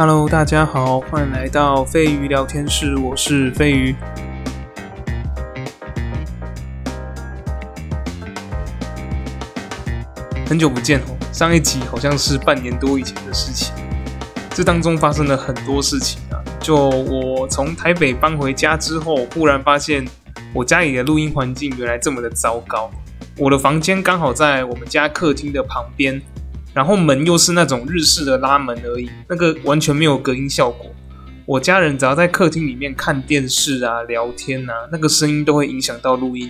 Hello，大家好，欢迎来到飞鱼聊天室，我是飞鱼。很久不见哦，上一集好像是半年多以前的事情，这当中发生了很多事情啊。就我从台北搬回家之后，忽然发现我家里的录音环境原来这么的糟糕。我的房间刚好在我们家客厅的旁边，然后门又是那种日式的拉门而已，那个完全没有隔音效果。我家人只要在客厅里面看电视啊、聊天啊，那个声音都会影响到录音。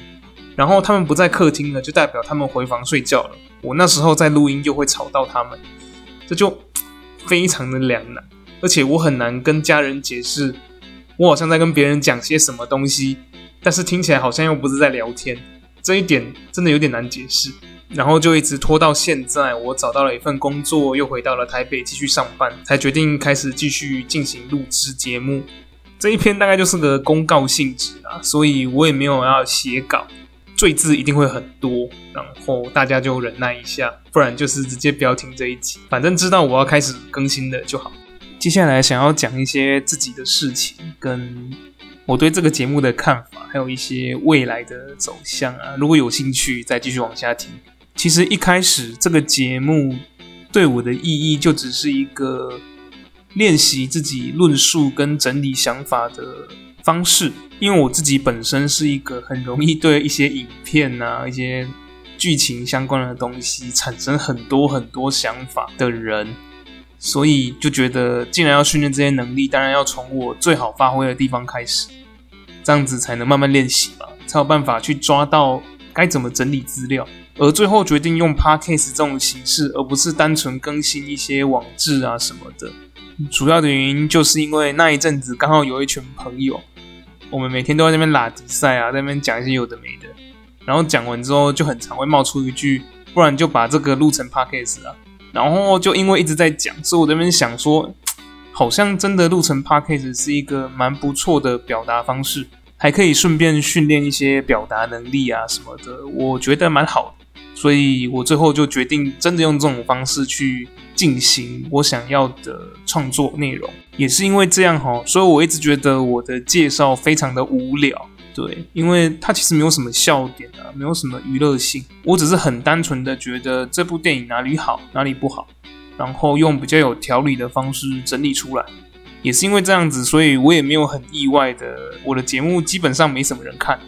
然后他们不在客厅了，就代表他们回房睡觉了。我那时候在录音，又会吵到他们，这就非常的两难。而且我很难跟家人解释，我好像在跟别人讲些什么东西，但是听起来好像又不是在聊天。这一点真的有点难解释。然后就一直拖到现在，我找到了一份工作，又回到了台北继续上班，才决定开始继续进行录制节目。这一篇大概就是个公告性质啊，所以我也没有要写稿。赘字一定会很多，然后大家就忍耐一下，不然就是直接不要听这一集。反正知道我要开始更新的就好。接下来想要讲一些自己的事情，跟我对这个节目的看法，还有一些未来的走向啊。如果有兴趣，再继续往下听。其实一开始这个节目对我的意义，就只是一个练习自己论述跟整理想法的。方式，因为我自己本身是一个很容易对一些影片啊、一些剧情相关的东西产生很多很多想法的人，所以就觉得，既然要训练这些能力，当然要从我最好发挥的地方开始，这样子才能慢慢练习嘛，才有办法去抓到该怎么整理资料。而最后决定用 podcast 这种形式，而不是单纯更新一些网志啊什么的，主要的原因就是因为那一阵子刚好有一群朋友。我们每天都在那边拉比赛啊，在那边讲一些有的没的，然后讲完之后就很常会冒出一句，不然就把这个录成 podcast 啊。然后就因为一直在讲，所以我这边想说，好像真的录成 podcast 是一个蛮不错的表达方式，还可以顺便训练一些表达能力啊什么的，我觉得蛮好的。所以我最后就决定真的用这种方式去进行我想要的创作内容，也是因为这样哈，所以我一直觉得我的介绍非常的无聊，对，因为它其实没有什么笑点啊，没有什么娱乐性，我只是很单纯的觉得这部电影哪里好，哪里不好，然后用比较有条理的方式整理出来，也是因为这样子，所以我也没有很意外的，我的节目基本上没什么人看。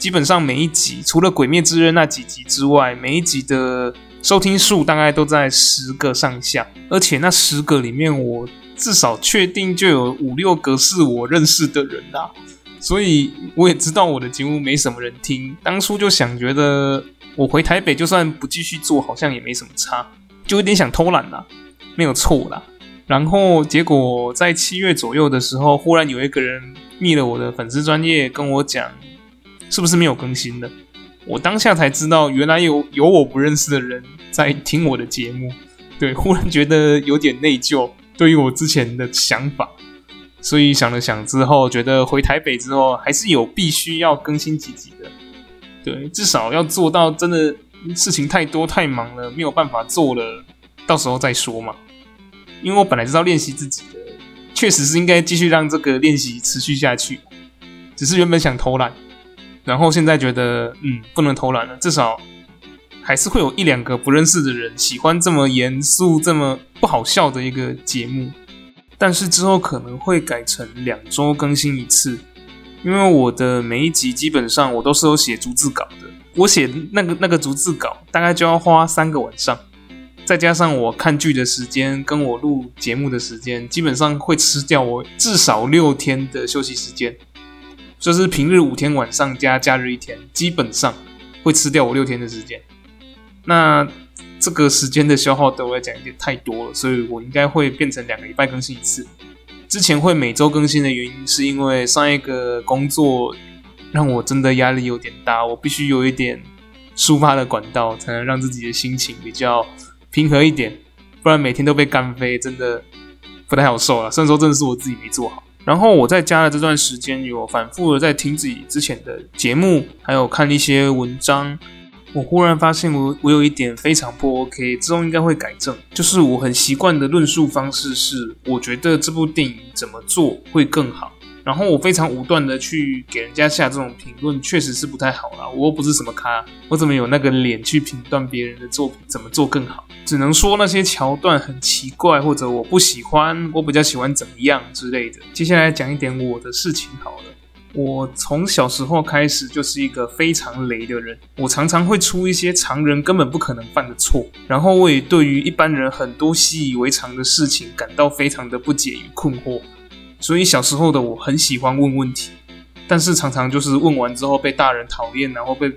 基本上每一集，除了《鬼灭之刃》那几集之外，每一集的收听数大概都在十个上下。而且那十个里面，我至少确定就有五六个是我认识的人啦。所以我也知道我的节目没什么人听。当初就想觉得，我回台北就算不继续做，好像也没什么差，就有点想偷懒啦，没有错啦。然后结果在七月左右的时候，忽然有一个人密了我的粉丝专业，跟我讲。是不是没有更新了？我当下才知道，原来有有我不认识的人在听我的节目。对，忽然觉得有点内疚，对于我之前的想法。所以想了想之后，觉得回台北之后还是有必须要更新几集的。对，至少要做到真的事情太多太忙了，没有办法做了，到时候再说嘛。因为我本来知道练习自己的，确实是应该继续让这个练习持续下去，只是原本想偷懒。然后现在觉得，嗯，不能偷懒了。至少还是会有一两个不认识的人喜欢这么严肃、这么不好笑的一个节目。但是之后可能会改成两周更新一次，因为我的每一集基本上我都是有写逐字稿的。我写那个那个逐字稿大概就要花三个晚上，再加上我看剧的时间跟我录节目的时间，基本上会吃掉我至少六天的休息时间。就是平日五天晚上加假日一天，基本上会吃掉我六天的时间。那这个时间的消耗对我来讲有点太多了，所以我应该会变成两个礼拜更新一次。之前会每周更新的原因，是因为上一个工作让我真的压力有点大，我必须有一点抒发的管道，才能让自己的心情比较平和一点。不然每天都被干飞，真的不太好受啊。虽然说真的是我自己没做好。然后我在家的这段时间，有反复的在听自己之前的节目，还有看一些文章，我忽然发现我我有一点非常不 OK，之后应该会改正。就是我很习惯的论述方式是，我觉得这部电影怎么做会更好。然后我非常武断的去给人家下这种评论，确实是不太好啦。我又不是什么咖，我怎么有那个脸去评断别人的作品怎么做更好？只能说那些桥段很奇怪，或者我不喜欢，我比较喜欢怎么样之类的。接下来讲一点我的事情好了。我从小时候开始就是一个非常雷的人，我常常会出一些常人根本不可能犯的错，然后我也对于一般人很多习以为常的事情感到非常的不解与困惑。所以小时候的我很喜欢问问题，但是常常就是问完之后被大人讨厌，然后被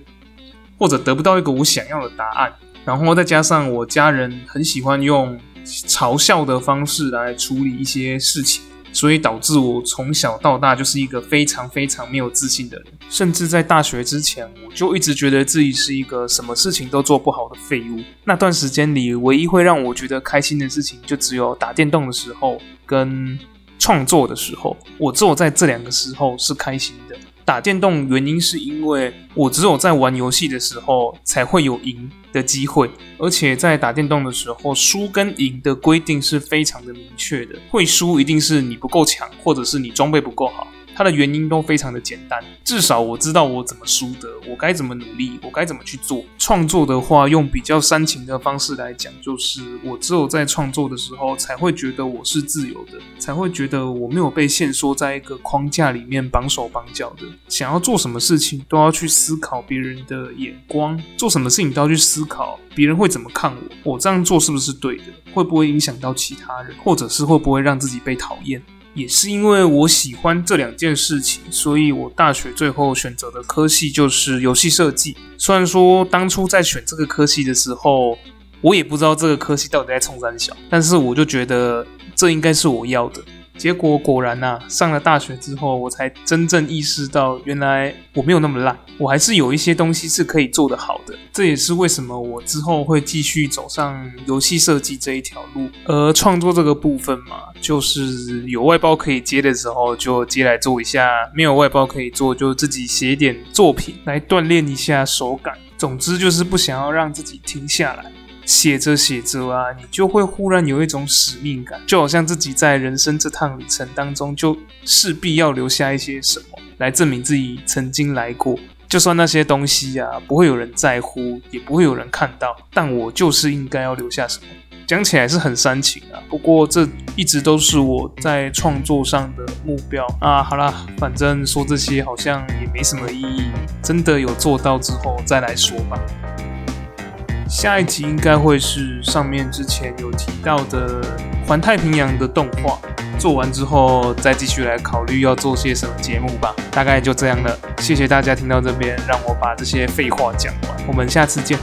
或者得不到一个我想要的答案，然后再加上我家人很喜欢用嘲笑的方式来处理一些事情，所以导致我从小到大就是一个非常非常没有自信的人。甚至在大学之前，我就一直觉得自己是一个什么事情都做不好的废物。那段时间里，唯一会让我觉得开心的事情，就只有打电动的时候跟。创作的时候，我只有在这两个时候是开心的。打电动原因是因为我只有在玩游戏的时候才会有赢的机会，而且在打电动的时候，输跟赢的规定是非常的明确的。会输一定是你不够强，或者是你装备不够好。它的原因都非常的简单，至少我知道我怎么输的，我该怎么努力，我该怎么去做。创作的话，用比较煽情的方式来讲，就是我只有在创作的时候，才会觉得我是自由的，才会觉得我没有被限缩在一个框架里面绑手绑脚的。想要做什么事情，都要去思考别人的眼光；做什么事情都要去思考别人会怎么看我，我这样做是不是对的？会不会影响到其他人，或者是会不会让自己被讨厌？也是因为我喜欢这两件事情，所以我大学最后选择的科系就是游戏设计。虽然说当初在选这个科系的时候，我也不知道这个科系到底在冲三小，但是我就觉得这应该是我要的。结果果然呐，上了大学之后，我才真正意识到，原来我没有那么烂，我还是有一些东西是可以做得好的。这也是为什么我之后会继续走上游戏设计这一条路。而创作这个部分嘛，就是有外包可以接的时候就接来做一下，没有外包可以做就自己写点作品来锻炼一下手感。总之就是不想要让自己停下来。写着写着啊，你就会忽然有一种使命感，就好像自己在人生这趟旅程当中，就势必要留下一些什么，来证明自己曾经来过。就算那些东西啊，不会有人在乎，也不会有人看到，但我就是应该要留下什么。讲起来是很煽情啊，不过这一直都是我在创作上的目标啊。好啦，反正说这些好像也没什么意义，真的有做到之后再来说吧。下一集应该会是上面之前有提到的环太平洋的动画，做完之后再继续来考虑要做些什么节目吧。大概就这样了，谢谢大家听到这边，让我把这些废话讲完，我们下次见。